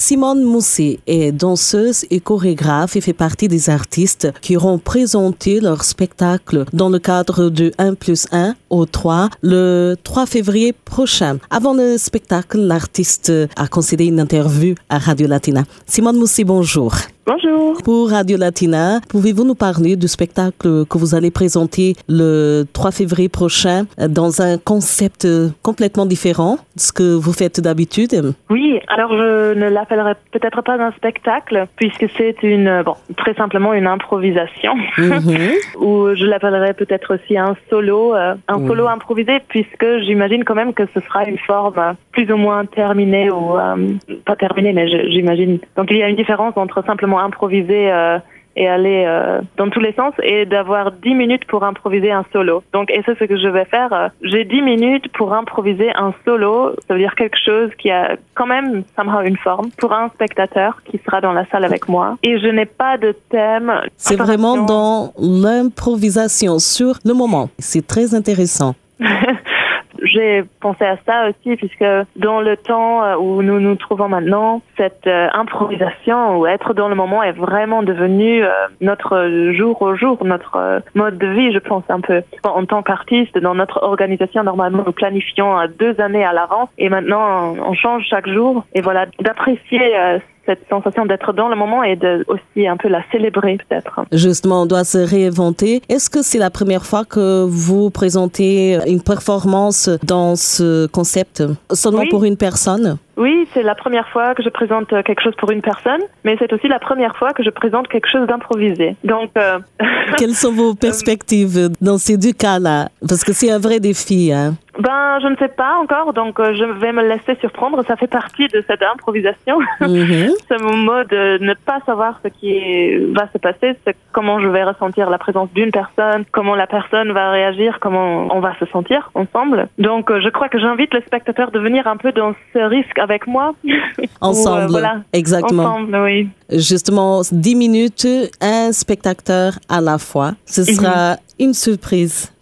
Simone Mousset est danseuse et chorégraphe et fait partie des artistes qui auront présenté leur spectacle dans le cadre du 1 plus 1 au 3 le 3 février prochain. Avant le spectacle, l'artiste a concédé une interview à Radio Latina. Simone Mousset, bonjour. Bonjour. Pour Radio Latina, pouvez-vous nous parler du spectacle que vous allez présenter le 3 février prochain dans un concept complètement différent de ce que vous faites d'habitude? Oui, alors je ne l'appellerai peut-être pas un spectacle puisque c'est une, bon, très simplement une improvisation. Mhm. Ou je l'appellerai peut-être aussi un solo, euh, un solo improvisé puisque j'imagine quand même que ce sera une forme plus ou moins terminée ou euh, pas terminée, mais j'imagine. Donc il y a une différence entre simplement improviser euh, et aller euh, dans tous les sens et d'avoir 10 minutes pour improviser un solo. Donc, et c'est ce que je vais faire. Euh, j'ai 10 minutes pour improviser un solo. Ça veut dire quelque chose qui a quand même somehow une forme pour un spectateur qui sera dans la salle avec moi. Et je n'ai pas de thème. C'est vraiment dans l'improvisation sur le moment. C'est très intéressant. j'ai pensé à ça aussi, puisque dans le temps euh, où nous nous trouvons maintenant, cette euh, improvisation ou être dans le moment est vraiment devenu euh, notre jour au jour, notre mode de vie, je pense un peu. En tant qu'artiste, dans notre organisation, normalement, nous planifions deux années à l'avance et maintenant, on change chaque jour. Et voilà, d'apprécier cette sensation d'être dans le moment et de aussi un peu la célébrer peut-être. Justement, on doit se réinventer. Est-ce que c'est la première fois que vous présentez une performance dans ce concept seulement pour une personne? Oui, c'est la première fois que je présente quelque chose pour une personne, mais c'est aussi la première fois que je présente quelque chose d'improvisé. Donc, euh... quelles sont vos perspectives dans ces deux cas-là? Parce que c'est un vrai défi. Hein? Ben, je ne sais pas encore, donc euh, je vais me laisser surprendre. Ça fait partie de cette improvisation. C'est mon mode de ne pas savoir ce qui va se passer, comment je vais ressentir la présence d'une personne, comment la personne va réagir, comment on va se sentir ensemble. Donc, euh, je crois que j'invite le spectateur de venir un peu dans ce risque avec moi. Ensemble. Euh, voilà. Exactement. Ensemble, oui. Justement, 10 minutes, un spectateur à la fois. Ce sera une surprise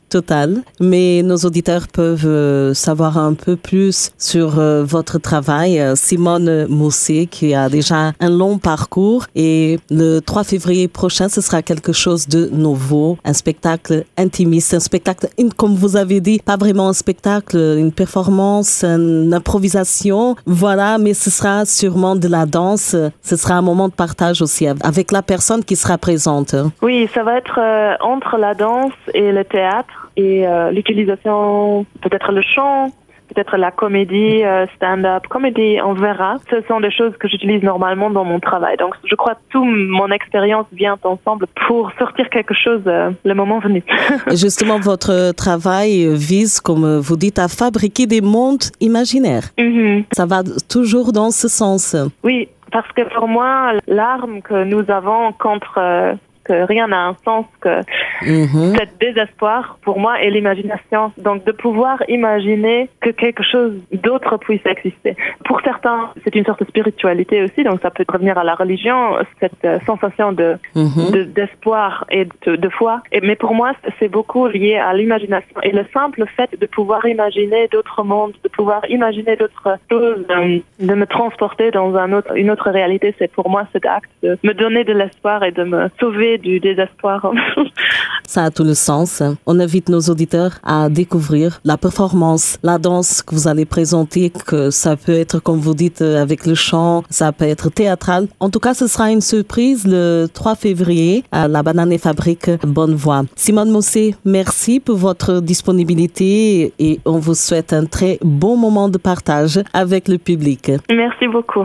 mais nos auditeurs peuvent euh, savoir un peu plus sur euh, votre travail. Euh, Simone Mousset, qui a déjà un long parcours, et le 3 février prochain, ce sera quelque chose de nouveau, un spectacle intimiste, un spectacle, comme vous avez dit, pas vraiment un spectacle, une performance, une improvisation, voilà, mais ce sera sûrement de la danse, ce sera un moment de partage aussi avec la personne qui sera présente. Oui, ça va être entre la danse et le théâtre et euh, l'utilisation, peut-être le chant, peut-être la comédie, euh, stand-up, comédie, on verra. Ce sont des choses que j'utilise normalement dans mon travail. Donc, je crois que toute mon expérience vient ensemble pour sortir quelque chose euh, le moment venu. Justement, votre travail vise, comme vous dites, à fabriquer des mondes imaginaires. Mm-hmm. Ça va toujours dans ce sens. Oui, parce que pour moi, l'arme que nous avons contre que rien n'a un sens, que Mhm. cet désespoir pour moi est l'imagination. Donc de pouvoir imaginer que quelque chose d'autre puisse exister. Pour certains, c'est une sorte de spiritualité aussi, donc ça peut revenir à la religion, cette euh, sensation de Mhm. de- d'espoir et de, de foi. Et, mais pour moi, c'est beaucoup lié à l'imagination. Et le simple fait de pouvoir imaginer d'autres mondes, de pouvoir imaginer d'autres choses, euh, de me transporter dans un autre, une autre réalité, c'est pour moi cet acte de me donner de l'espoir et de me sauver du désespoir. Ça a tout le sens. On invite nos auditeurs à découvrir la performance, la danse que vous allez présenter, que ça peut être, comme vous dites, avec le chant, ça peut être théâtral. En tout cas, ce sera une surprise le 3 février à la Banane Fabrique Bonne Voix. Simone Mossé, merci pour votre disponibilité et on vous souhaite un très bon moment de partage avec le public. Merci beaucoup.